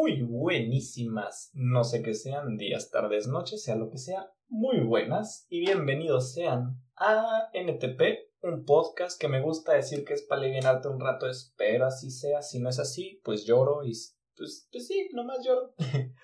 muy buenísimas, no sé qué sean, días, tardes, noches, sea lo que sea, muy buenas y bienvenidos sean a NTP, un podcast que me gusta decir que es para aliviarte un rato, espero así sea, si no es así, pues lloro y pues, pues sí, nomás lloro.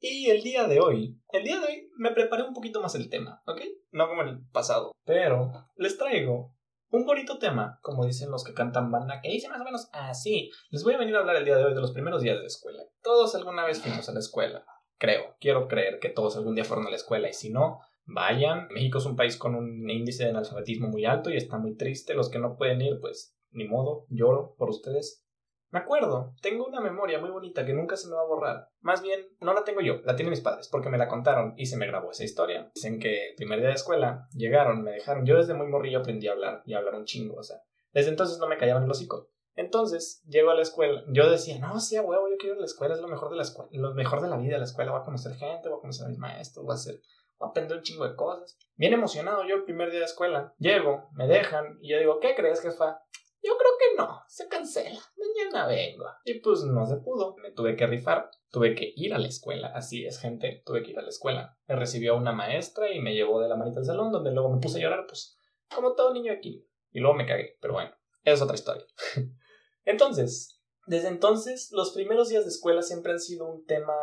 y el día de hoy, el día de hoy me preparé un poquito más el tema, ¿ok? No como el pasado, pero les traigo un bonito tema, como dicen los que cantan banda, que dice más o menos así. Les voy a venir a hablar el día de hoy de los primeros días de escuela. Todos alguna vez fuimos a la escuela. Creo, quiero creer que todos algún día fueron a la escuela y si no, vayan. México es un país con un índice de analfabetismo muy alto y está muy triste. Los que no pueden ir, pues ni modo, lloro por ustedes. Me acuerdo, tengo una memoria muy bonita que nunca se me va a borrar. Más bien, no la tengo yo, la tienen mis padres, porque me la contaron y se me grabó esa historia. Dicen que el primer día de escuela llegaron, me dejaron. Yo desde muy morrillo aprendí a hablar y a hablar un chingo, o sea, desde entonces no me callaban el hocico. Entonces, llego a la escuela. Yo decía, no, sí, huevo, yo quiero ir a la escuela, es lo mejor de la escuela, lo mejor de la vida, la escuela, voy a conocer gente, voy a conocer a mis maestros, voy a hacer, voy a aprender un chingo de cosas. Bien emocionado yo el primer día de escuela. Llego, me dejan, y yo digo, ¿qué crees, jefa? Yo creo que no, se cancela, mañana vengo. Y pues no se pudo, me tuve que rifar, tuve que ir a la escuela, así es gente, tuve que ir a la escuela. Me recibió una maestra y me llevó de la manita al salón, donde luego me puse a llorar, pues como todo niño aquí. Y luego me cagué, pero bueno, es otra historia. entonces, desde entonces, los primeros días de escuela siempre han sido un tema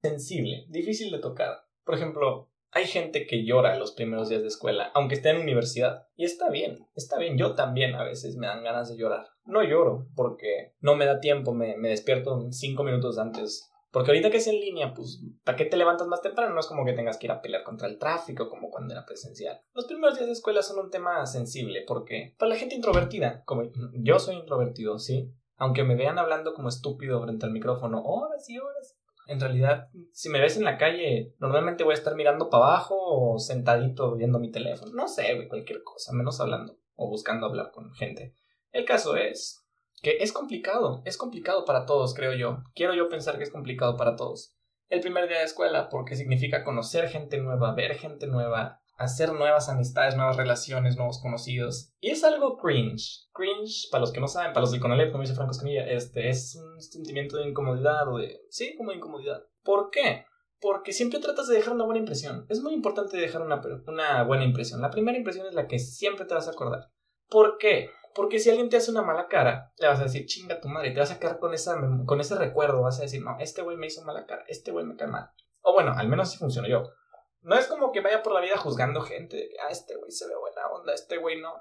sensible, difícil de tocar. Por ejemplo, hay gente que llora los primeros días de escuela, aunque esté en universidad. Y está bien, está bien. Yo también a veces me dan ganas de llorar. No lloro porque no me da tiempo, me, me despierto cinco minutos antes. Porque ahorita que es en línea, pues, ¿para qué te levantas más temprano? No es como que tengas que ir a pelear contra el tráfico como cuando era presencial. Los primeros días de escuela son un tema sensible porque para la gente introvertida, como yo soy introvertido, ¿sí? Aunque me vean hablando como estúpido frente al micrófono horas y horas, en realidad, si me ves en la calle, normalmente voy a estar mirando para abajo o sentadito viendo mi teléfono. No sé, güey, cualquier cosa, menos hablando o buscando hablar con gente. El caso es que es complicado, es complicado para todos, creo yo. Quiero yo pensar que es complicado para todos. El primer día de escuela, porque significa conocer gente nueva, ver gente nueva, hacer nuevas amistades, nuevas relaciones, nuevos conocidos. Y es algo cringe. Cringe, para los que no saben, para los del Conalep, como dice Franco Escamilla, este, es un sentimiento de incomodidad o de... Sí, como de incomodidad. ¿Por qué? Porque siempre tratas de dejar una buena impresión. Es muy importante dejar una, una buena impresión. La primera impresión es la que siempre te vas a acordar. ¿Por qué? Porque si alguien te hace una mala cara, le vas a decir, chinga tu madre, te vas a quedar con, esa, con ese recuerdo, vas a decir, no, este güey me hizo mala cara, este güey me cae mal. O bueno, al menos así funcionó yo. No es como que vaya por la vida juzgando gente, ah, este güey se ve buena onda, este güey no.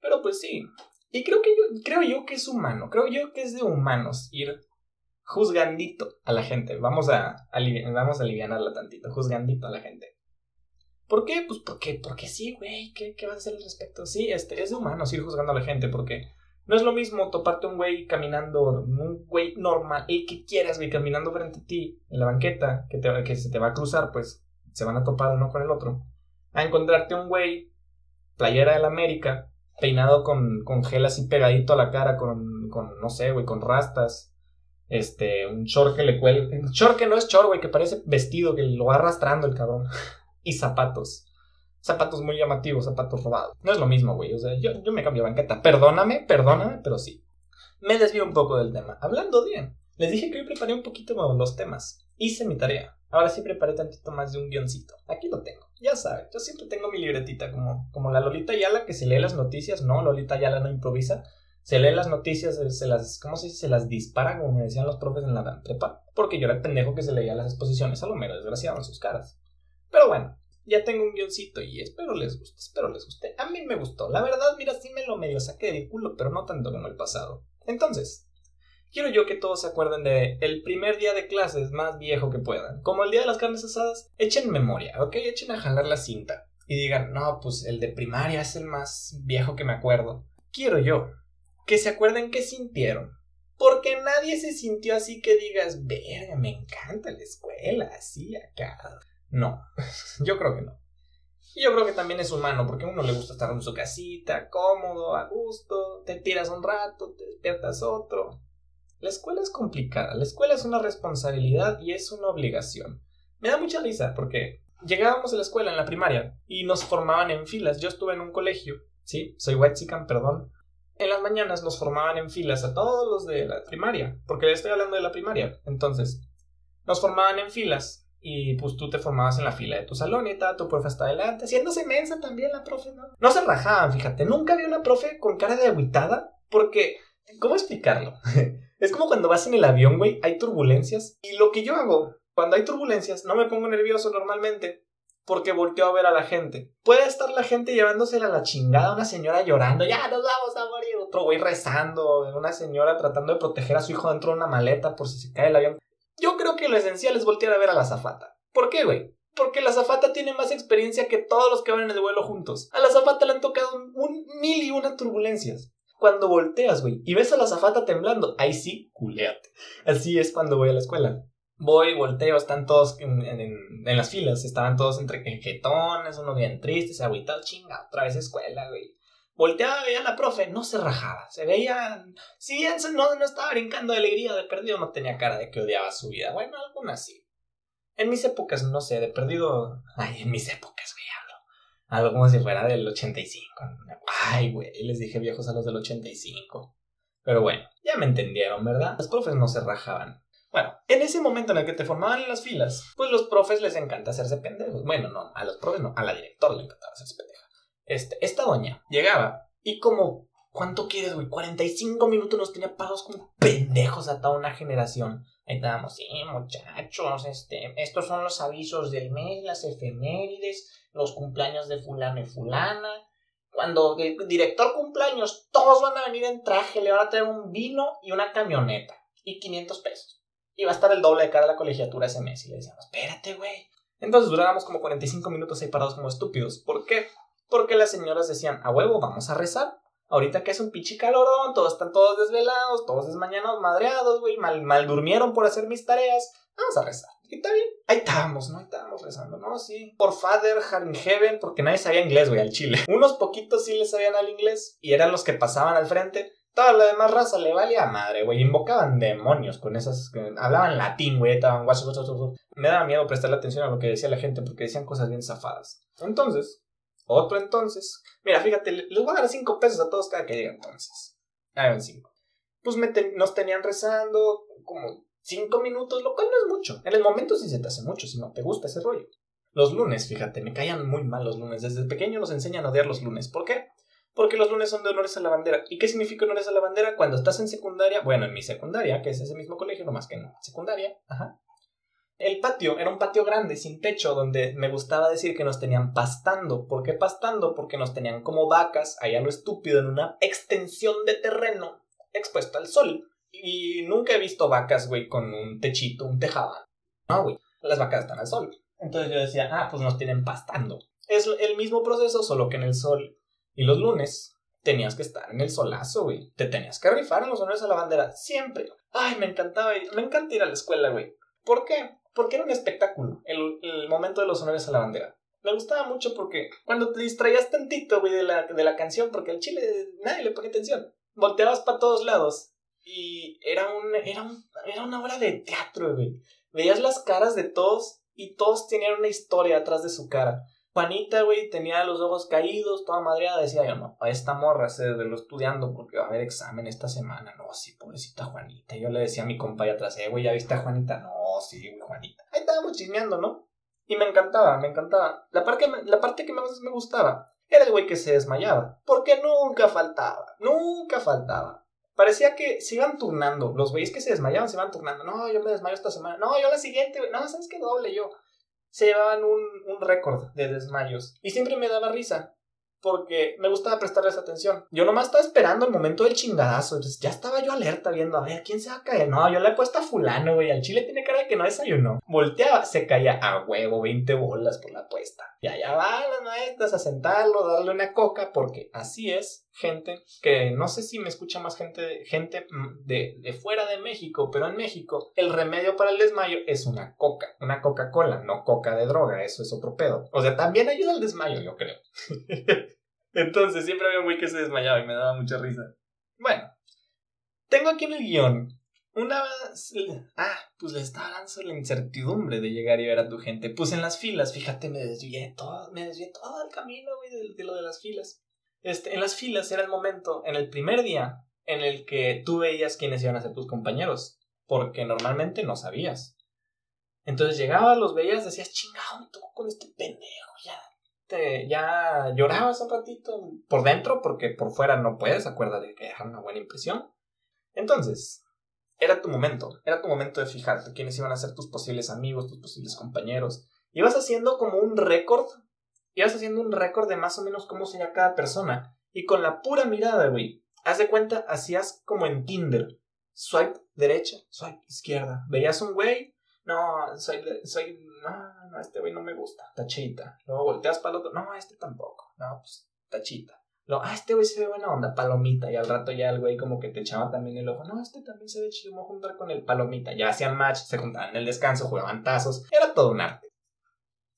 Pero pues sí. Y creo que yo, creo yo que es humano, creo yo que es de humanos ir juzgandito a la gente. Vamos a, vamos a aliviarla tantito, juzgandito a la gente. ¿Por qué? Pues porque, porque sí, güey, ¿qué, ¿qué vas a hacer al respecto? Sí, este, es de humanos ir juzgando a la gente, porque no es lo mismo toparte un güey caminando, un güey normal, el que quieras, güey, caminando frente a ti en la banqueta, que, te, que se te va a cruzar, pues se van a topar uno con el otro, a encontrarte un güey, playera del América, peinado con, con gel así pegadito a la cara, con, con no sé, güey, con rastas, este, un short que le cuelga, un short que no es short, güey, que parece vestido, que lo va arrastrando el cabrón, y zapatos. Zapatos muy llamativos, zapatos robados. No es lo mismo, güey. O sea, yo, yo me cambio banqueta. Perdóname, perdóname, pero sí. Me desvío un poco del tema. Hablando bien, les dije que hoy preparé un poquito los temas. Hice mi tarea. Ahora sí preparé tantito más de un guioncito. Aquí lo tengo. Ya saben, yo siempre tengo mi libretita como, como la Lolita Yala que se lee las noticias. No, Lolita Yala no improvisa. Se lee las noticias, se las, ¿cómo se dice? Se las dispara, como me decían los profes en la prepa. Porque yo era el pendejo que se leía las exposiciones a lo mero desgraciado en sus caras. Pero bueno, ya tengo un guioncito y espero les guste, espero les guste. A mí me gustó. La verdad, mira, sí me lo medio saqué del culo, pero no tanto como el pasado. Entonces, Quiero yo que todos se acuerden de el primer día de clases más viejo que puedan. Como el día de las carnes asadas, echen memoria, ¿ok? Echen a jalar la cinta. Y digan, no, pues el de primaria es el más viejo que me acuerdo. Quiero yo que se acuerden qué sintieron. Porque nadie se sintió así que digas, verga, me encanta la escuela, así acá. No, yo creo que no. Y yo creo que también es humano, porque a uno le gusta estar en su casita, cómodo, a gusto, te tiras un rato, te despiertas otro. La escuela es complicada, la escuela es una responsabilidad y es una obligación. Me da mucha risa porque llegábamos a la escuela en la primaria y nos formaban en filas. Yo estuve en un colegio, sí, soy Wexican, perdón. En las mañanas nos formaban en filas a todos los de la primaria, porque estoy hablando de la primaria. Entonces, nos formaban en filas y pues tú te formabas en la fila de tu salón y tal, tu profe está adelante, haciéndose mensa también la profe, ¿no? No se rajaban, fíjate, nunca vi una profe con cara de agüitada, porque, ¿cómo explicarlo? es como cuando vas en el avión, güey, hay turbulencias, y lo que yo hago, cuando hay turbulencias, no me pongo nervioso normalmente, porque volteo a ver a la gente. Puede estar la gente llevándosela a la chingada, una señora llorando, ya nos vamos a morir, otro güey rezando, una señora tratando de proteger a su hijo dentro de una maleta por si se cae el avión. Yo creo que lo esencial es voltear a ver a la zafata. ¿Por qué, güey? Porque la zafata tiene más experiencia que todos los que van en el vuelo juntos. A la zafata le han tocado un, mil y una turbulencias. Cuando volteas, güey, y ves a la zafata temblando, ahí sí, culeate. Así es cuando voy a la escuela. Voy, volteo, están todos en, las filas, estaban todos entre jetones, uno bien triste, se agüitado, chinga, otra vez escuela, güey. Volteaba, veía a la profe, no se rajaba, se veía, si bien no, no estaba brincando de alegría, de perdido no tenía cara de que odiaba su vida, bueno, algunas sí. En mis épocas, no sé, de perdido, ay, en mis épocas, güey, algo como si fuera del 85, ay, güey, les dije viejos a los del 85. Pero bueno, ya me entendieron, ¿verdad? Los profes no se rajaban. Bueno, en ese momento en el que te formaban en las filas, pues los profes les encanta hacerse pendejos. Bueno, no, a los profes no, a la directora le encantaba hacerse pendejos. Este, esta doña llegaba y como, ¿cuánto quieres, güey? 45 minutos nos tenía parados como pendejos a toda una generación. Ahí estábamos, sí, muchachos, este, estos son los avisos del mes, las efemérides, los cumpleaños de fulano y fulana. Cuando el director cumpleaños, todos van a venir en traje, le van a traer un vino y una camioneta y 500 pesos. Y va a estar el doble de cara a la colegiatura ese mes. Y le decíamos, espérate, güey. Entonces durábamos como 45 minutos ahí parados como estúpidos. ¿Por qué? Porque las señoras decían, a huevo, vamos a rezar. Ahorita que es un pinche calorón, todos están todos desvelados, todos desmañados, madreados, güey, mal, mal durmieron por hacer mis tareas. Vamos a rezar. Y está bien. Ahí estábamos, ¿no? Ahí estábamos rezando, ¿no? Sí. Por Father, in Heaven, porque nadie sabía inglés, güey, al chile. Unos poquitos sí le sabían al inglés y eran los que pasaban al frente. Toda la demás raza le valía madre, güey. Invocaban demonios con esas. hablaban latín, güey. Estaban Me daba miedo prestarle atención a lo que decía la gente porque decían cosas bien zafadas. Entonces, otro entonces. Mira, fíjate, les voy a dar 5 pesos a todos cada que diga entonces. Hagan 5. Pues nos tenían rezando como 5 minutos, lo cual no es mucho. En el momento sí se te hace mucho, si no te gusta ese rollo. Los lunes, fíjate, me caían muy mal los lunes. Desde pequeño nos enseñan a odiar los lunes. ¿Por qué? Porque los lunes son de honores a la bandera. ¿Y qué significa honores a la bandera? Cuando estás en secundaria, bueno, en mi secundaria, que es ese mismo colegio, no más que en secundaria, ajá, el patio era un patio grande, sin techo, donde me gustaba decir que nos tenían pastando. ¿Por qué pastando? Porque nos tenían como vacas, allá lo estúpido, en una extensión de terreno expuesta al sol. Y nunca he visto vacas, güey, con un techito, un tejado. No, güey, las vacas están al sol. Entonces yo decía, ah, pues nos tienen pastando. Es el mismo proceso, solo que en el sol. Y los lunes tenías que estar en el solazo, güey. Te tenías que rifar en los honores a la bandera. Siempre. Ay, me encantaba, me encanta ir a la escuela, güey. ¿Por qué? Porque era un espectáculo el, momento de los honores a la bandera. Me gustaba mucho porque cuando te distraías tantito, güey, de la, de la canción, porque al chile nadie le pone atención, volteabas para todos lados y era, un, era, un, era una obra de teatro, güey. Veías las caras de todos y todos tenían una historia atrás de su cara. Juanita, güey, tenía los ojos caídos, toda madreada. Decía yo, no, esta morra se lo estudiando porque va a haber examen esta semana. No, sí, pobrecita Juanita. Yo le decía a mi compa atrás, eh, güey, ¿ya viste a Juanita? No, sí, Juanita. Ahí estábamos chismeando, ¿no? Y me encantaba, me encantaba. La parte, la parte que más me gustaba era el güey que se desmayaba. Porque nunca faltaba, nunca faltaba. Parecía que se iban turnando. Los güeyes que se desmayaban se iban turnando. No, yo me desmayo esta semana. No, yo la siguiente, güey. No, ¿sabes qué? Doble yo se llevaban un, un récord de desmayos. Y siempre me daba risa, porque me gustaba prestarles atención. Yo nomás estaba esperando el momento del chingadazo. Entonces ya estaba yo alerta viendo, a ver, ¿quién se va a caer? No, yo le he puesto a fulano, güey. Al chile tiene cara de que no desayunó. Volteaba, se caía a huevo, 20 bolas por la apuesta. Y allá van las maestras a sentarlo, darle una coca, porque así es gente que no sé si me escucha más gente, gente mm, de, de, fuera de México, pero en México el remedio para el desmayo es una coca, una Coca-Cola, no coca de droga, eso es otro pedo. O sea, también ayuda al desmayo, yo creo. Entonces siempre había un güey que se desmayaba y me daba mucha risa. Bueno, tengo aquí en el guion una... Ah, pues le estaba sobre la incertidumbre de llegar y ver a tu gente. Pues en las filas, fíjate, me desvié todo, me desvié todo el camino, güey, de lo de las filas. Este, en las filas era el momento, en el primer día, en el que tú veías quiénes iban a ser tus compañeros, porque normalmente no sabías. Entonces llegaba, los veías, decías, chingado, me tocó con este pendejo, ya. Te, ya llorabas un ratito por dentro, porque por fuera no puedes, acuérdate que dejar una buena impresión. Entonces, era tu momento, era tu momento de fijarte quiénes iban a ser tus posibles amigos, tus posibles compañeros. Ibas haciendo como un récord, ibas haciendo un récord de más o menos cómo sería cada persona. Y con la pura mirada, güey, haz de cuenta, hacías como en Tinder. Swipe derecha, swipe izquierda. Veías un güey, no, soy, soy, no, no, este güey no me gusta, tachita. Luego volteas para el otro, no, este tampoco, no, pues, tachita. Luego, ah, este güey se ve buena onda, palomita. Y al rato ya el güey como que te echaba también el ojo, no, este también se ve chido, vamos a juntar con el palomita. Ya hacían match, se juntaban en el descanso, jugaban tazos, era todo un arte.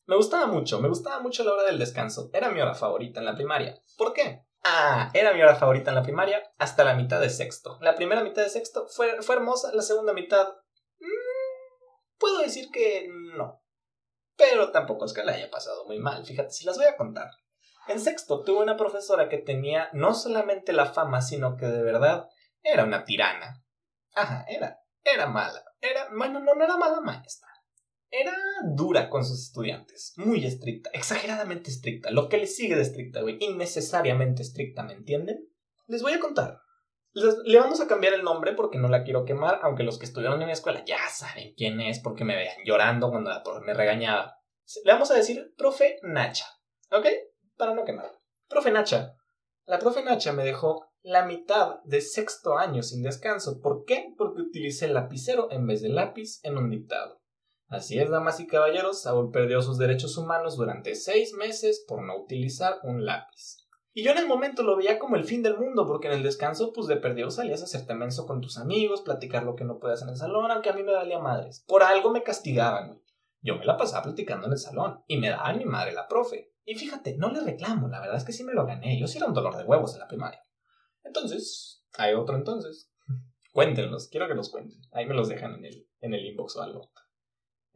Me gustaba mucho, me gustaba mucho la hora del descanso. Era mi hora favorita en la primaria. ¿Por qué? Ah, era mi hora favorita en la primaria hasta la mitad de sexto. La primera mitad de sexto fue, fue hermosa, la segunda mitad Puedo decir que no. Pero tampoco es que la haya pasado muy mal. Fíjate, si las voy a contar. En sexto tuve una profesora que tenía no solamente la fama, sino que de verdad era una tirana. Ajá, era, era mala. Era, bueno, no, no era mala maestra. Era dura con sus estudiantes, muy estricta, exageradamente estricta, lo que le sigue de estricta, güey, innecesariamente estricta, ¿me entienden? Les voy a contar. Le vamos a cambiar el nombre porque no la quiero quemar, aunque los que estuvieron en mi escuela ya saben quién es porque me veían llorando cuando la profe me regañaba. Le vamos a decir profe Nacha, ¿ok? Para no quemar. Profe Nacha. La profe Nacha me dejó la mitad de sexto año sin descanso. ¿Por qué? Porque utilicé el lapicero en vez de lápiz en un dictado. Así es, damas y caballeros, Saúl perdió sus derechos humanos durante seis meses por no utilizar un lápiz. Y yo en el momento lo veía como el fin del mundo, porque en el descanso, pues de perdido salías a hacerte menso con tus amigos, platicar lo que no podías en el salón, aunque a mí me valía madres. Por algo me castigaban, güey. Yo me la pasaba platicando en el salón, y me daba mi madre la profe. Y fíjate, no le reclamo, la verdad es que sí me lo gané. Yo sí era un dolor de huevos en la primaria. Entonces, hay otro entonces. Cuéntenlos, quiero que los cuenten. Ahí me los dejan en el, en el inbox o algo.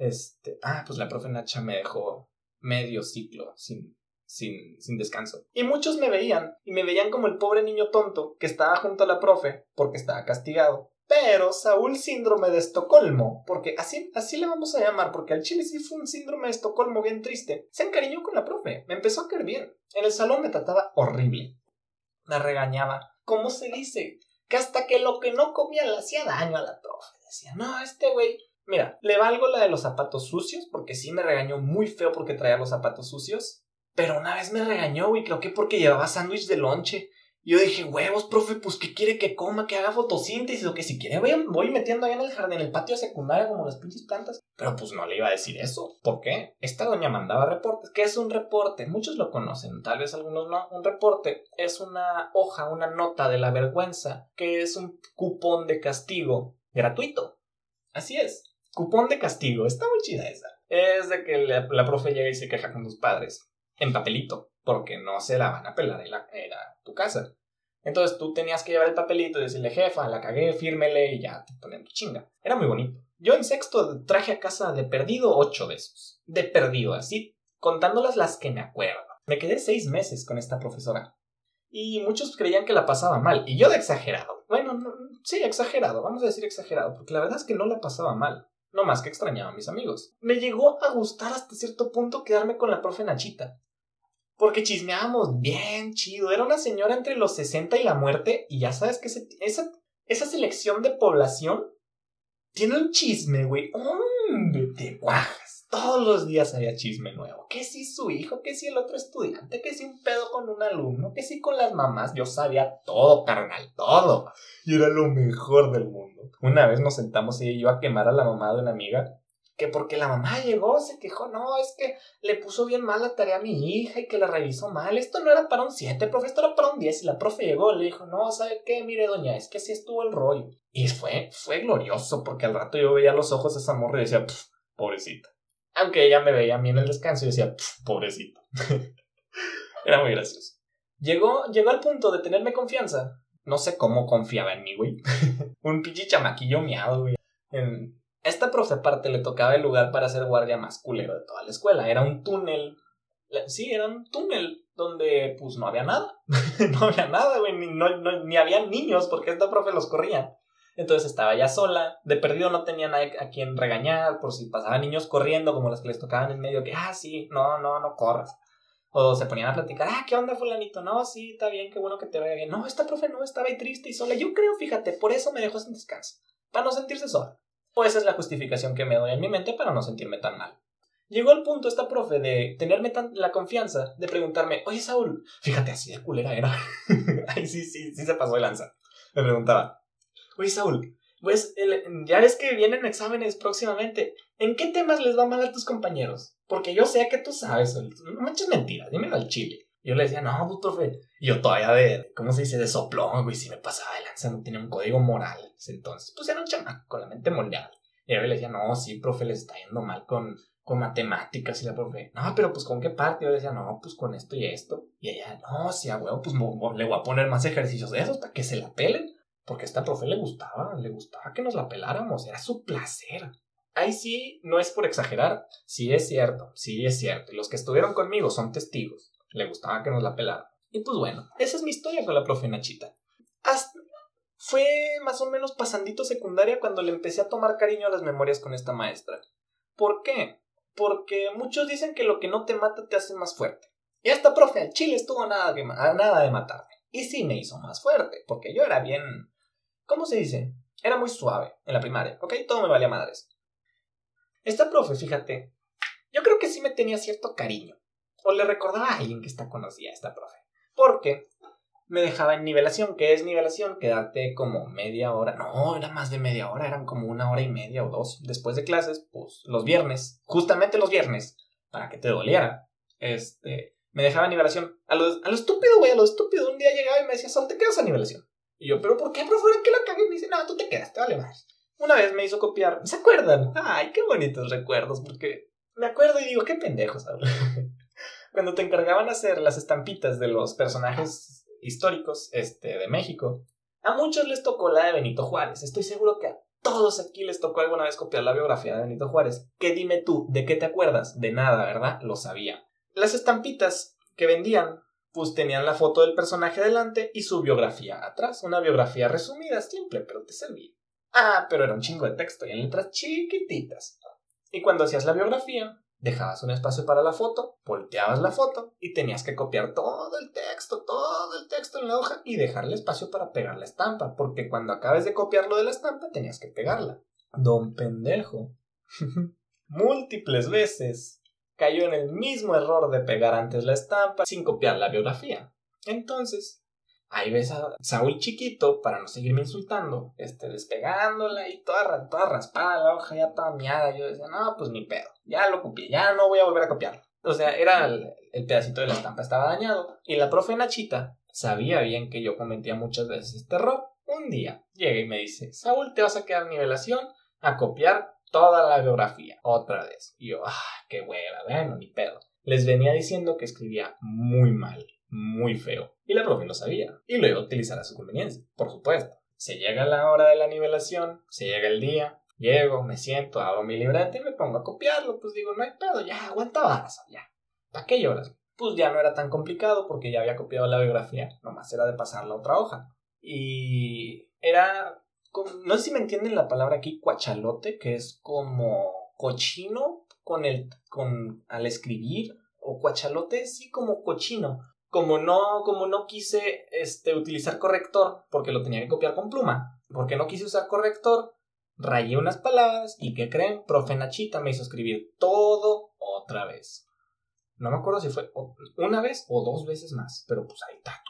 Este, ah, pues la profe Nacha me dejó medio ciclo sin, sin, sin descanso. Y muchos me veían, y me veían como el pobre niño tonto que estaba junto a la profe porque estaba castigado. Pero Saúl síndrome de Estocolmo, porque así, así le vamos a llamar, porque al chile sí fue un síndrome de Estocolmo bien triste. Se encariñó con la profe, me empezó a querer bien. En el salón me trataba horrible. Me regañaba. ¿Cómo se dice? Que hasta que lo que no comía le hacía daño a la profe. Decía, no, este güey Mira, le valgo la de los zapatos sucios, porque sí me regañó muy feo porque traía los zapatos sucios. Pero una vez me regañó, güey, creo que porque llevaba sándwich de lonche. Yo dije, huevos, profe, pues ¿qué quiere que coma? Que haga fotosíntesis o que si quiere voy, voy metiendo ahí en el jardín, en el patio secundario como las pinches plantas. Pero pues no le iba a decir eso. ¿Por qué? Esta doña mandaba reportes. ¿Qué es un reporte? Muchos lo conocen, tal vez algunos no. Un reporte es una hoja, una nota de la vergüenza, que es un cupón de castigo gratuito. Así es. Cupón de castigo. Está muy chida esa. Es de que la, profe llega y se queja con tus padres en papelito, porque no se la van a pelar en, la, tu casa. Entonces tú tenías que llevar el papelito y decirle, jefa, la cagué, fírmele y ya te ponen tu chinga. Era muy bonito. Yo en sexto traje a casa de perdido ocho de esos. De perdido, así, contándolas las que me acuerdo. Me quedé seis meses con esta profesora. Y muchos creían que la pasaba mal. Y yo de exagerado. Bueno, sí, exagerado. Vamos a decir exagerado. Porque la verdad es que no la pasaba mal. No más que extrañaba a mis amigos. Me llegó a gustar hasta cierto punto quedarme con la profe Nachita porque chismeábamos bien chido. Era una señora entre los 60 y la muerte. Y ya sabes que esa, esa selección de población tiene un chisme, güey. ¡Hombre! Te guajas. Todos los días había chisme nuevo. Que si su hijo, que si el otro estudiante, que si un pedo con un alumno, que si con las mamás. Yo sabía todo, carnal, todo. Y era lo mejor del mundo. Una vez nos sentamos y yo a quemar a la mamá de una amiga que porque la mamá llegó, se quejó, no, es que le puso bien mal la tarea a mi hija y que la revisó mal, esto no era para un 7, profe, esto era para un 10 y la profe llegó le dijo, no, ¿sabe qué? Mire, doña, es que así estuvo el rollo. Y fue, fue glorioso porque al rato yo veía los ojos de esa morra y decía, pobrecita. Aunque ella me veía a mí en el descanso y decía, pobrecita. era muy gracioso. Llegó, llegó al punto de tenerme confianza. No sé cómo confiaba en mí, güey. un pinche chamaquillo miado, güey. En, esta profe aparte le tocaba el lugar para ser guardia más culero de toda la escuela. Era un túnel. Sí, era un túnel donde pues no había nada. no había nada, güey. Ni, no, ni había niños porque esta profe los corría. Entonces estaba ya sola, de perdido no tenía nadie a quien regañar por si pasaban niños corriendo como los que les tocaban en medio, que, ah, sí, no, no, no corras. O se ponían a platicar, ah, ¿qué onda fulanito? No, sí, está bien, qué bueno que te vaya bien. No, esta profe no, estaba ahí triste y sola. Yo creo, fíjate, por eso me dejó sin descanso, para no sentirse sola. Pues esa es la justificación que me doy en mi mente para no sentirme tan mal. Llegó el punto esta profe de tenerme tan la confianza de preguntarme, oye Saúl, fíjate, así de culera era. Ay, sí, sí, sí se pasó de lanza. Me preguntaba, Oye, Saúl, pues ya ves que vienen exámenes próximamente. ¿En qué temas les va mal a tus compañeros? Porque yo sé que tú sabes, no manches mentiras, dímelo al chile. Yo le decía, no, pues, profe. Y yo todavía de, ¿cómo se dice? De soplón, güey. Si me pasaba de lanza, no tenía un código moral. Entonces, pues era un chamaco con la mente moldeada. Y yo le decía, no, sí, profe, les está yendo mal con, con matemáticas. Y la profe, no, pero pues con qué parte. Yo le decía, no, pues con esto y esto. Y ella, no, sí, a huevo, pues le voy a poner más ejercicios de esos para que se la pelen. Porque a esta profe le gustaba, le gustaba que nos la peláramos, era su placer. Ahí sí, no es por exagerar, sí es cierto, sí es cierto. Los que estuvieron conmigo son testigos. Le gustaba que nos la pelaran. Y pues bueno, esa es mi historia con la profe Nachita. Fue más o menos pasandito secundaria cuando le empecé a tomar cariño a las memorias con esta maestra. ¿Por qué? Porque muchos dicen que lo que no te mata te hace más fuerte. Y esta profe al chile estuvo nada, nada de matarme. Y sí me hizo más fuerte, porque yo era bien ¿Cómo se dice? Era muy suave en la primaria, ¿ok? Todo me valía madres. Esta profe, fíjate, yo creo que sí me tenía cierto cariño. O le recordaba a alguien que está conocía a esta profe. Porque me dejaba en nivelación. ¿Qué es nivelación? Quedarte como media hora. No, era más de media hora, eran como una hora y media o dos. Después de clases, pues los viernes, justamente los viernes, para que te doliera. Este, me dejaba nivelación. A lo, a lo estúpido, güey, a lo estúpido. Un día llegaba y me decía, Sol, te quedas a nivelación. Y yo, ¿pero por qué, profe? ¿Qué la cagué? Me dice, no, tú te quedas, te vale más. Una vez me hizo copiar. ¿Se acuerdan? Ay, qué bonitos recuerdos, porque me acuerdo y digo, qué pendejos, Cuando te encargaban hacer las estampitas de los personajes históricos este, de México, a muchos les tocó la de Benito Juárez. Estoy seguro que a todos aquí les tocó alguna vez copiar la biografía de Benito Juárez. ¿Qué dime tú? ¿De qué te acuerdas? De nada, ¿verdad? Lo sabía. Las estampitas que vendían pues tenían la foto del personaje delante y su biografía atrás. Una biografía resumida, simple, pero te servía. Ah, pero era un chingo de texto y en letras chiquititas. Y cuando hacías la biografía, dejabas un espacio para la foto, volteabas la foto y tenías que copiar todo el texto, todo el texto en la hoja y dejarle espacio para pegar la estampa, porque cuando acabes de copiarlo de la estampa tenías que pegarla. Don pendejo. Múltiples veces cayó en el mismo error de pegar antes la estampa sin copiar la biografía. Entonces, ahí ves a Saúl chiquito, para no seguirme insultando, este, despegándola y toda, toda raspada la hoja, ya toda miada. Yo decía, no, pues ni pedo, ya lo copié, ya no voy a volver a copiarlo. O sea, era el, el pedacito de la estampa estaba dañado. Y la profe Nachita sabía bien que yo cometía muchas veces este error. Un día llega y me dice, Saúl, te vas a quedar nivelación a copiar toda la biografía, otra vez. Y yo, ah, qué hueva, bueno, ni pedo. Les venía diciendo que escribía muy mal, muy feo. Y la profe lo sabía. Y lo iba a utilizar a su conveniencia, por supuesto. Se llega la hora de la nivelación, se llega el día, llego, me siento, abro mi libreta y me pongo a copiarlo. Pues digo, no hay pedo, ya, aguanta varas, ya. ¿Para qué lloras? Pues ya no era tan complicado porque ya había copiado la biografía, nomás era de pasar la otra hoja. Y era no sé si me entienden la palabra aquí, cuachalote, que es como cochino con el, con, al escribir, o cuachalote, sí, como cochino. Como no, como no quise este, utilizar corrector, porque lo tenía que copiar con pluma, porque no quise usar corrector, rayé unas palabras y ¿qué creen? Profe Nachita me hizo escribir todo otra vez. No me acuerdo si fue una vez o dos veces más, pero pues ahí está.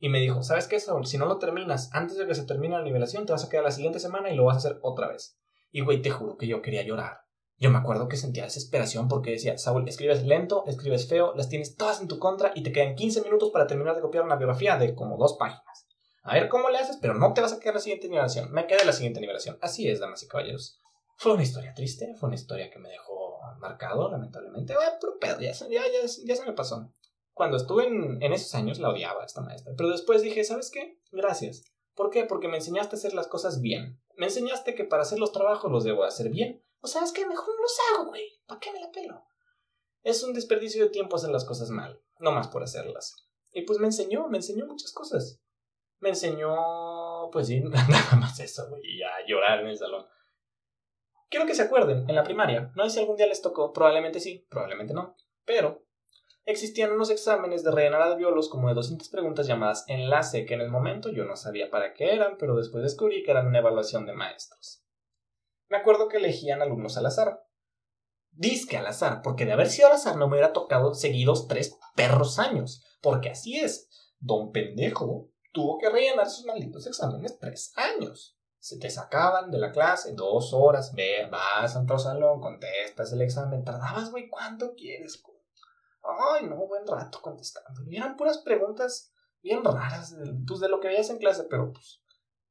Y me dijo, ¿sabes qué, Saúl? Si no lo terminas antes de que se termine la nivelación, te vas a quedar la siguiente semana y lo vas a hacer otra vez. Y güey, te juro que yo quería llorar. Yo me acuerdo que sentía desesperación porque decía, Saúl, escribes lento, escribes feo, las tienes todas en tu contra y te quedan 15 minutos para terminar de copiar una biografía de como dos páginas. A ver cómo le haces, pero no te vas a quedar la siguiente nivelación. Me quedé la siguiente nivelación. Así es, damas y caballeros. Fue una historia triste, fue una historia que me dejó marcado, lamentablemente. pero pedo, ya, ya, ya se me pasó. Cuando estuve en, esos años la odiaba esta maestra, pero después dije, ¿sabes qué? Gracias. ¿Por qué? Porque me enseñaste a hacer las cosas bien. Me enseñaste que para hacer los trabajos los debo hacer bien. O sea, es que mejor no los hago, güey. ¿Para qué me la pelo? Es un desperdicio de tiempo hacer las cosas mal, no más por hacerlas. Y pues me enseñó, me enseñó muchas cosas. Me enseñó, pues sí, nada más eso, güey, a llorar en el salón. Quiero que se acuerden, en la primaria, no sé si algún día les tocó, probablemente sí, probablemente no, pero existían unos exámenes de rellenar albiolos como de 200 preguntas llamadas enlace, que en el momento yo no sabía para qué eran, pero después descubrí que eran una evaluación de maestros. Me acuerdo que elegían alumnos al azar. Disque al azar, porque de haber sido al azar no me hubiera tocado seguidos tres perros años, porque así es. Don pendejo tuvo que rellenar sus malditos exámenes tres años se te sacaban de la clase dos horas, ve, vas a otro salón, contestas el examen, tardabas, güey, ¿cuánto quieres? Ay, no, buen rato contestando. Y eran puras preguntas bien raras, pues de lo que veías en clase, pero pues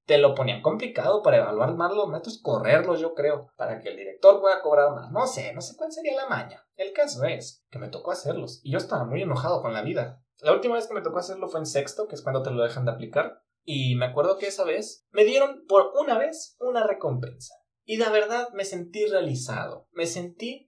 te lo ponían complicado para evaluar más los métodos, correrlos, yo creo, para que el director pueda cobrar más. No sé, no sé cuál sería la maña. El caso es que me tocó hacerlos y yo estaba muy enojado con la vida. La última vez que me tocó hacerlo fue en sexto, que es cuando te lo dejan de aplicar. Y me acuerdo que esa vez me dieron por una vez una recompensa. Y la verdad me sentí realizado. Me sentí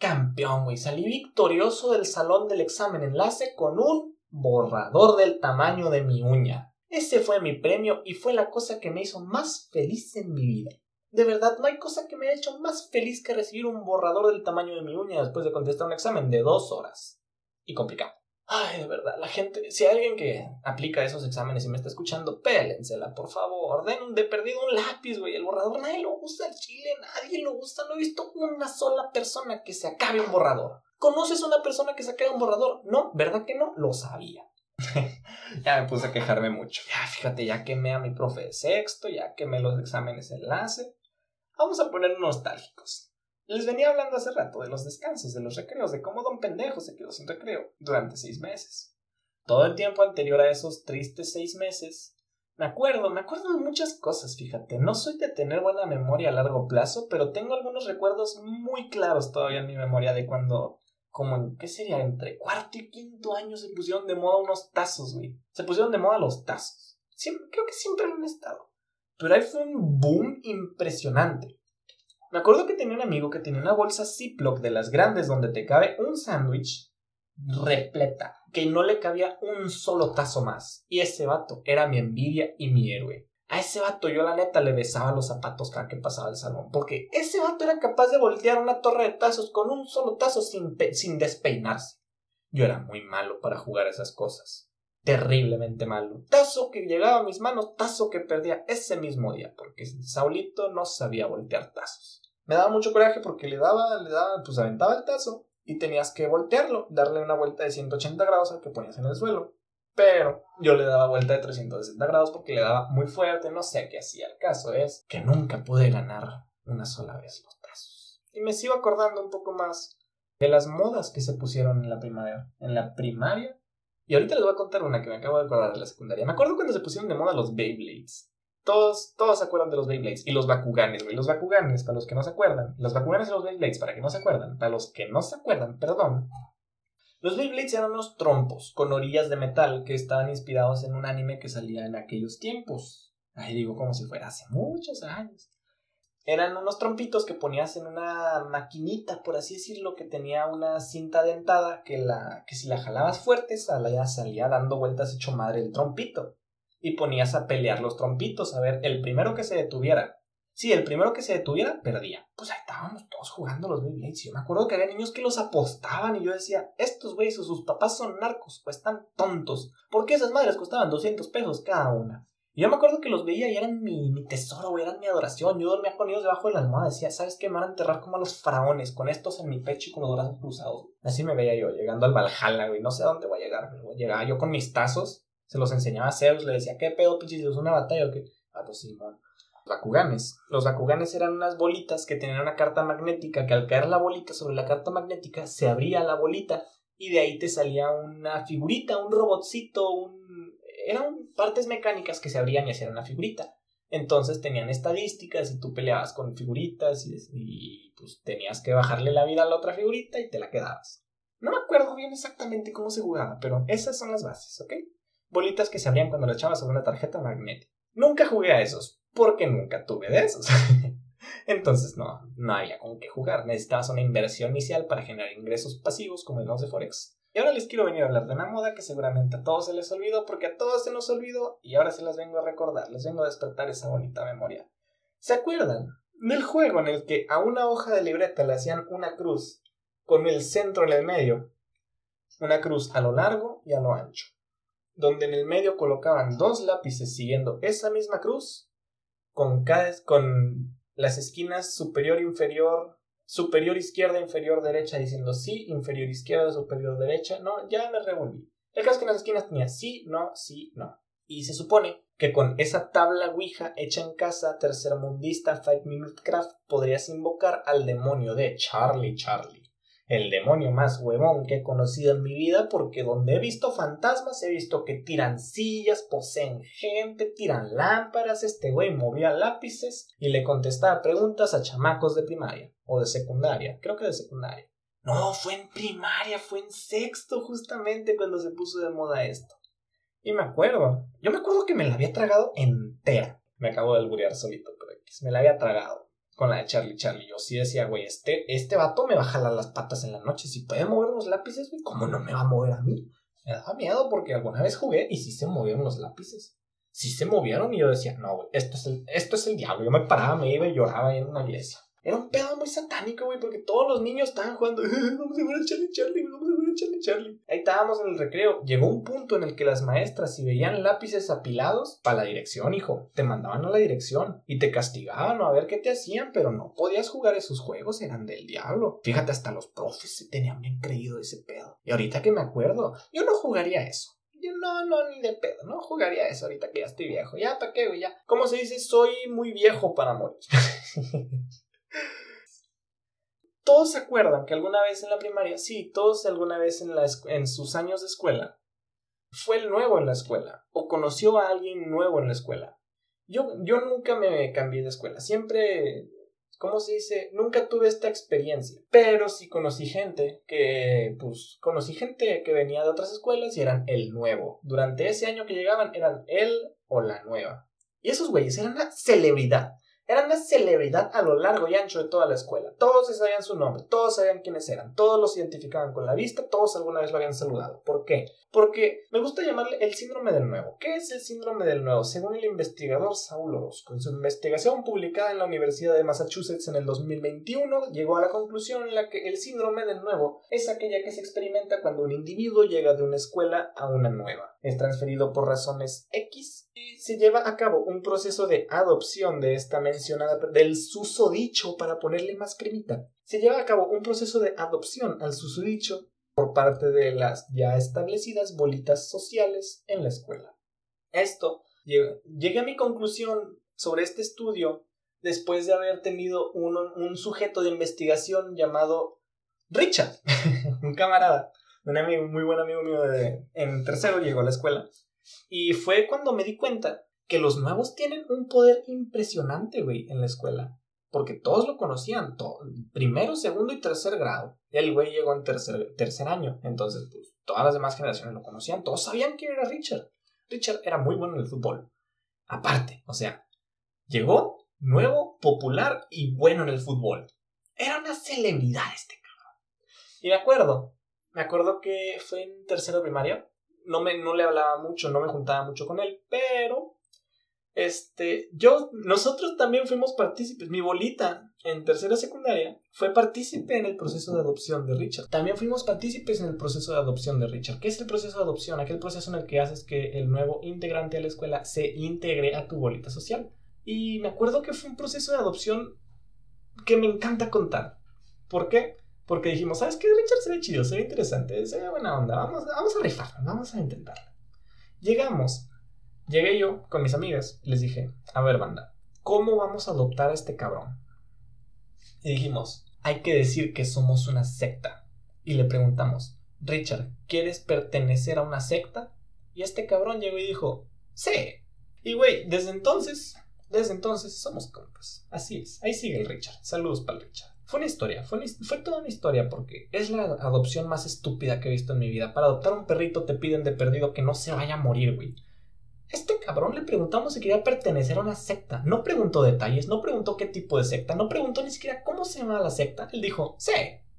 campeón, güey. Salí victorioso del salón del examen enlace con un borrador del tamaño de mi uña. Ese fue mi premio y fue la cosa que me hizo más feliz en mi vida. De verdad, no hay cosa que me haya hecho más feliz que recibir un borrador del tamaño de mi uña después de contestar un examen de dos horas. Y complicado. Ay, de verdad, la gente, si hay alguien que aplica esos exámenes y me está escuchando, pélensela, por favor. Den de perdido un lápiz, güey. El borrador nadie lo usa, el chile nadie lo usa. No he visto una sola persona que se acabe un borrador. ¿Conoces una persona que se acabe un borrador? No, ¿verdad que no? Lo sabía. ya me puse a quejarme mucho. Ya, fíjate, ya quemé a mi profe de sexto, ya quemé los exámenes enlace. Vamos a poner nostálgicos. Les venía hablando hace rato de los descansos, de los recreos, de cómo don pendejo se quedó sin recreo durante seis meses. Todo el tiempo anterior a esos tristes seis meses, me acuerdo, me acuerdo de muchas cosas, fíjate. No soy de tener buena memoria a largo plazo, pero tengo algunos recuerdos muy claros todavía en mi memoria de cuando, como en, ¿qué sería? Entre cuarto y quinto año se pusieron de moda unos tazos, güey. Se pusieron de moda los tazos. creo que siempre han estado. Pero ahí fue un boom impresionante. Me acuerdo que tenía un amigo que tenía una bolsa Ziploc de las grandes donde te cabe un sándwich repleta, que no le cabía un solo tazo más. Y ese vato era mi envidia y mi héroe. A ese vato yo la neta le besaba los zapatos cada que pasaba el salón, porque ese vato era capaz de voltear una torre de tazos con un solo tazo sin, sin despeinarse. Yo era muy malo para jugar esas cosas terriblemente malo. Tazo que llegaba a mis manos, tazo que perdía ese mismo día, porque Saulito no sabía voltear tazos. Me daba mucho coraje porque le daba, le daba, pues aventaba el tazo y tenías que voltearlo, darle una vuelta de 180 grados al que ponías en el suelo. Pero yo le daba vuelta de 360 grados porque le daba muy fuerte, no sé qué hacía. El caso es que nunca pude ganar una sola vez los tazos. Y me sigo acordando un poco más de las modas que se pusieron en la primavera. En la primaria y ahorita les voy a contar una que me acabo de acordar de la secundaria. Me acuerdo cuando se pusieron de moda los Beyblades. Todos, todos se acuerdan de los Beyblades. Y los Bakuganes, güey. Los Bakuganes, para los que no se acuerdan. Los Bakuganes y los Beyblades, para que no se acuerdan. Para los que no se acuerdan, perdón. Los Beyblades eran unos trompos con orillas de metal que estaban inspirados en un anime que salía en aquellos tiempos. Ahí digo como si fuera hace muchos años eran unos trompitos que ponías en una maquinita, por así decirlo, que tenía una cinta dentada que, la, que si la jalabas fuerte salía, salía dando vueltas hecho madre el trompito. Y ponías a pelear los trompitos, a ver, el primero que se detuviera. Sí, el primero que se detuviera, perdía. Pues ahí estábamos todos jugando los Beyblades. Yo me acuerdo que había niños que los apostaban y yo decía, estos güeyes o sus papás son narcos o están tontos. ¿Por qué esas madres costaban 200 pesos cada una? Yo me acuerdo que los veía y eran mi, mi tesoro, eran mi adoración. Yo dormía con ellos debajo de la almohada. Decía, ¿sabes qué? Me van a enterrar como a los faraones, con estos en mi pecho y con los cruzados. Así me veía yo, llegando al Valhalla, güey. No sé a dónde voy a llegar, pero llegaba yo con mis tazos, se los enseñaba a Zeus, le decía, ¿qué pedo, pinches? ¿Es una batalla o qué? Ah, pues sí, Los Bakuganes. Los Bakuganes eran unas bolitas que tenían una carta magnética que al caer la bolita sobre la carta magnética se abría la bolita y de ahí te salía una figurita, un robotcito, un eran partes mecánicas que se abrían y hacían una figurita. Entonces tenían estadísticas y tú peleabas con figuritas y, pues tenías que bajarle la vida a la otra figurita y te la quedabas. No me acuerdo bien exactamente cómo se jugaba, pero esas son las bases, ¿ok? Bolitas que se abrían cuando le echabas sobre una tarjeta magnética. Nunca jugué a esos, porque nunca tuve de esos. Entonces no, no había con qué jugar. Necesitabas una inversión inicial para generar ingresos pasivos como el de Forex Y ahora les quiero venir a hablar de una moda que seguramente a todos se les olvidó porque a todos se nos olvidó y ahora se las vengo a recordar, les vengo a despertar esa bonita memoria. ¿Se acuerdan del juego en el que a una hoja de libreta le hacían una cruz con el centro en el medio? Una cruz a lo largo y a lo ancho, donde en el medio colocaban dos lápices siguiendo esa misma cruz con, cada, con las esquinas superior, inferior, superior izquierda, inferior derecha, diciendo sí, inferior izquierda, superior derecha. No, ya me revolví. El caso es que en las esquinas tenía sí, no, sí, no. Y se supone que con esa tabla Ouija hecha en casa, tercermundista, Five Minute Craft, podrías invocar al demonio de Charlie Charlie el demonio más huevón que he conocido en mi vida porque donde he visto fantasmas he visto que tiran sillas, poseen gente, tiran lámparas, este güey movía lápices y le contestaba preguntas a chamacos de primaria o de secundaria, creo que de secundaria. No, fue en primaria, fue en sexto justamente cuando se puso de moda esto. Y me acuerdo, yo me acuerdo que me la había tragado entera. Me acabo de alburear solito, pero me la había tragado con la de Charlie Charlie. Yo sí decía, güey, este, este vato me va a jalar las patas en la noche. Si puede mover los lápices, güey, ¿cómo no me va a mover a mí? Me daba miedo porque alguna vez jugué y sí se movieron los lápices. Sí se movieron y yo decía, no, güey, esto es el, esto es el diablo. Yo me paraba, me iba y lloraba en una iglesia. Era un pedo muy satánico, güey, porque todos los niños estaban jugando. vamos a jugar a Charlie Charlie, vamos a jugar a Charlie Charlie. Ahí estábamos en el recreo. Llegó un punto en el que las maestras, si veían lápices apilados, para la dirección, hijo, te mandaban a la dirección y te castigaban o a ver qué te hacían, pero no podías jugar esos juegos, eran del diablo. Fíjate, hasta los profes se tenían bien creído ese pedo. Y ahorita que me acuerdo, yo no jugaría eso. Yo no, no, ni de pedo, no jugaría eso ahorita que ya estoy viejo. Ya, ¿para qué, güey? Ya. ¿Cómo se dice? Soy muy viejo para morir. todos se acuerdan que alguna vez en la primaria, sí, todos alguna vez en, sus años de escuela, fue el nuevo en la escuela o conoció a alguien nuevo en la escuela. Yo, yo nunca me cambié de escuela, siempre, ¿cómo se dice? Nunca tuve esta experiencia, pero sí conocí gente que, pues, conocí gente que venía de otras escuelas y eran el nuevo. Durante ese año que llegaban eran él o la nueva. Y esos güeyes eran una celebridad. Era una celebridad a lo largo y ancho de toda la escuela. Todos sabían su nombre, todos sabían quiénes eran, todos los identificaban con la vista, todos alguna vez lo habían saludado. ¿Por qué? Porque me gusta llamarle el síndrome del nuevo. ¿Qué es el síndrome del nuevo? Según el investigador Saul Orozco, en su investigación publicada en la Universidad de Massachusetts en el 2021, llegó a la conclusión en la que el síndrome del nuevo es aquella que se experimenta cuando un individuo llega de una escuela a una nueva. Es transferido por razones X se lleva a cabo un proceso de adopción de esta mencionada del susodicho para ponerle más cremita. Se lleva a cabo un proceso de adopción al susodicho por parte de las ya establecidas bolitas sociales en la escuela. Esto llegué a mi conclusión sobre este estudio después de haber tenido un, sujeto de investigación llamado Richard, un camarada, un amigo, muy buen amigo mío de, en tercero llegó a la escuela. Y fue cuando me di cuenta que los nuevos tienen un poder impresionante, güey, en la escuela porque todos lo conocían, primero, segundo y tercer grado. Y el güey llegó en tercer, tercer año, entonces pues todas las demás generaciones lo conocían, todos sabían quién era Richard. Richard era muy bueno en el fútbol. Aparte, o sea, llegó nuevo, popular y bueno en el fútbol. Era una celebridad este cabrón. Y me acuerdo, me acuerdo que fue en tercero primaria, no, me, no le hablaba mucho, no me juntaba mucho con él, pero este, yo, nosotros también fuimos partícipes. Mi bolita en tercera secundaria fue partícipe en el proceso de adopción de Richard. También fuimos partícipes en el proceso de adopción de Richard. ¿Qué es el proceso de adopción? Aquel proceso en el que haces que el nuevo integrante de la escuela se integre a tu bolita social. Y me acuerdo que fue un proceso de adopción que me encanta contar. ¿Por qué? Porque dijimos, ¿sabes qué? Richard se ve chido, se ve interesante, se ve buena onda. Vamos, vamos a rifarlo, vamos a intentarlo. Llegamos Llegué yo con mis amigas les dije, a ver banda, ¿cómo vamos a adoptar a este cabrón? Y dijimos, hay que decir que somos una secta. Y le preguntamos, Richard, ¿quieres pertenecer a una secta? Y este cabrón llegó y dijo, sí. Y güey, desde entonces, desde entonces somos compas. Así es, ahí sigue el Richard. Saludos para el Richard. Fue una historia, fue, toda una historia porque es la adopción más estúpida que he visto en mi vida. Para adoptar un perrito te piden de perdido que no se vaya a morir, güey. Este cabrón le preguntamos si quería pertenecer a una secta. No preguntó detalles, no preguntó qué tipo de secta, no preguntó ni siquiera cómo se llama la secta. Él dijo, sí.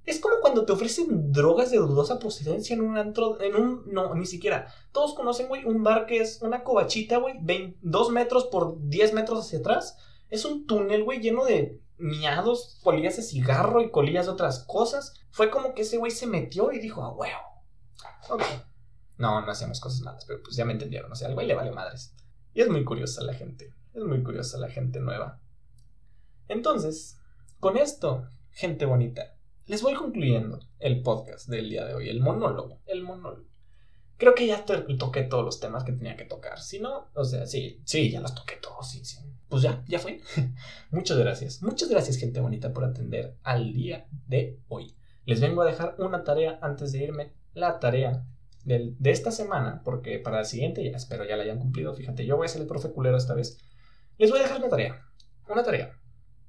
Es como cuando te ofrecen drogas de dudosa procedencia en un antro, en un, no, ni siquiera. Todos conocen, güey, un bar que es una covachita, güey, dos metros por 10 metros hacia atrás. Es un túnel, güey, lleno de miados, colillas de cigarro y colillas de otras cosas. Fue como que ese güey se metió y dijo, ah, huevo. Ok. No, no hacíamos cosas malas, pero pues ya me entendieron. O sea, al güey le vale madres. Y es muy curiosa la gente. Es muy curiosa la gente nueva. Entonces, con esto, gente bonita, les voy concluyendo el podcast del día de hoy, el monólogo, el monólogo. Creo que ya toqué todos los temas que tenía que tocar. Si no, o sea, sí, sí, ya los toqué todos, sí, sí. Pues ya, ya fue. Muchas gracias. Muchas gracias, gente bonita, por atender al día de hoy. Les vengo a dejar una tarea antes de irme. La tarea de esta semana, porque para la siguiente ya espero ya la hayan cumplido. Fíjate, yo voy a ser el profe culero esta vez. Les voy a dejar una tarea. Una tarea.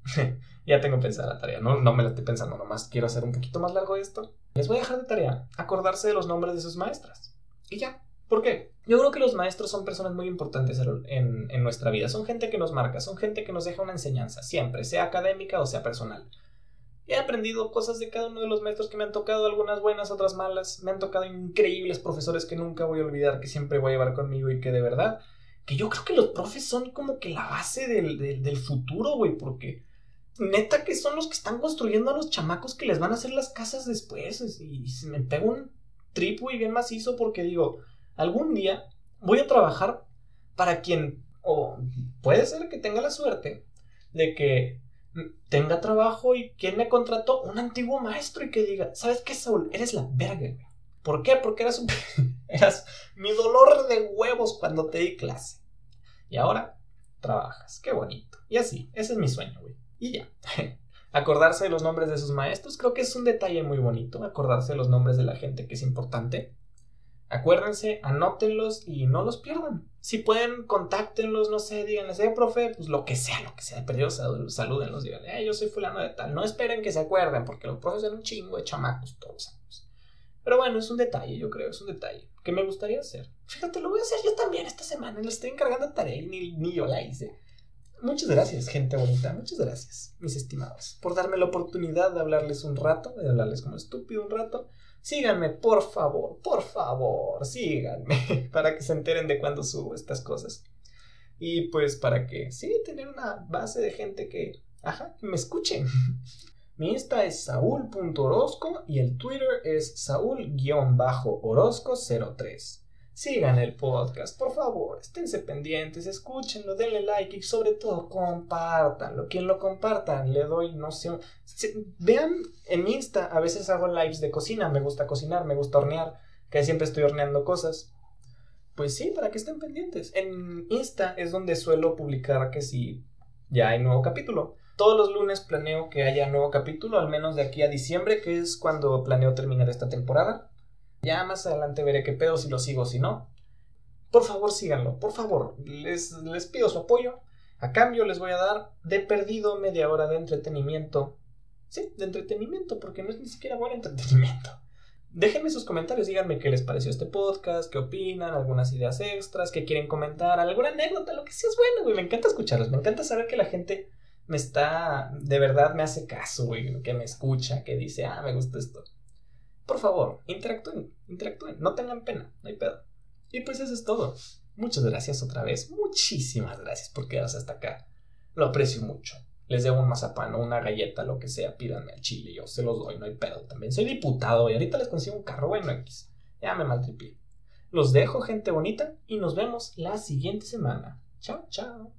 ya tengo pensada la tarea. No, no me la estoy pensando, nomás quiero hacer un poquito más largo esto. Les voy a dejar de tarea acordarse de los nombres de sus maestras. Y ya. ¿Por qué? Yo creo que los maestros son personas muy importantes en, nuestra vida. Son gente que nos marca, son gente que nos deja una enseñanza, siempre, sea académica o sea personal. He aprendido cosas de cada uno de los maestros que me han tocado, algunas buenas, otras malas. Me han tocado increíbles profesores que nunca voy a olvidar, que siempre voy a llevar conmigo y que de verdad, que yo creo que los profes son como que la base del, futuro, güey, porque neta que son los que están construyendo a los chamacos que les van a hacer las casas después. Y se me pega un trip, güey, bien macizo porque digo, algún día voy a trabajar para quien, o puede ser que tenga la suerte de que tenga trabajo y quien me contrató, un antiguo maestro y que diga, ¿sabes qué, Saúl? Eres la verga, ¿Por qué? Porque eras, eras mi dolor de huevos cuando te di clase. Y ahora trabajas. Qué bonito. Y así, ese es mi sueño, güey. Y ya. Acordarse de los nombres de sus maestros, creo que es un detalle muy bonito. Acordarse de los nombres de la gente que es importante. Acuérdense, anótenlos y no los pierdan. Si pueden, contáctenlos, no sé, díganles, eh, profe, pues lo que sea, lo que sea, pero salúdenlos, díganle, eh, yo soy fulano de tal. No esperen que se acuerden, porque los profes son un chingo de chamacos todos años. Pero bueno, es un detalle, yo creo, es un detalle que me gustaría hacer. Fíjate, lo voy a hacer yo también esta semana, le estoy encargando tarea y ni, ni yo la hice. Muchas gracias, gente bonita, muchas gracias, mis estimados, por darme la oportunidad de hablarles un rato, de hablarles como estúpido un rato. Síganme, por favor, por favor, síganme, para que se enteren de cuando subo estas cosas. Y pues para que, sí, tener una base de gente que, ajá, me escuchen. Mi Insta es saúl.orozco y el Twitter es saúl-orozco03. Sigan el podcast, por favor, esténse pendientes, escúchenlo, denle like y sobre todo compártanlo. Quien lo compartan, le doy, no sé, vean en Insta, a veces hago lives de cocina, me gusta cocinar, me gusta hornear, que siempre estoy horneando cosas. Pues sí, para que estén pendientes. En Insta es donde suelo publicar que si ya hay nuevo capítulo. Todos los lunes planeo que haya nuevo capítulo, al menos de aquí a diciembre, que es cuando planeo terminar esta temporada. Ya más adelante veré qué pedo si lo sigo o si no. Por favor, síganlo, por favor. Les, les pido su apoyo. A cambio les voy a dar de perdido media hora de entretenimiento. Sí, de entretenimiento, porque no es ni siquiera buen entretenimiento. Déjenme sus comentarios, díganme qué les pareció este podcast, qué opinan, algunas ideas extras, qué quieren comentar, alguna anécdota, lo que sea es bueno, güey. Me encanta escucharlos, me encanta saber que la gente me está, de verdad me hace caso, güey, que me escucha, que dice, ah, me gusta esto. Por favor, interactúen, interactúen, no tengan pena, no hay pedo. Y pues eso es todo. Muchas gracias otra vez, muchísimas gracias por quedarse hasta acá. Lo aprecio mucho. Les debo un mazapán o una galleta, lo que sea, pídanme al chile, yo se los doy, no hay pedo también. Soy diputado y ahorita les consigo un carro, bueno, X. Ya me maltripié. Los dejo, gente bonita, y nos vemos la siguiente semana. Chao, chao.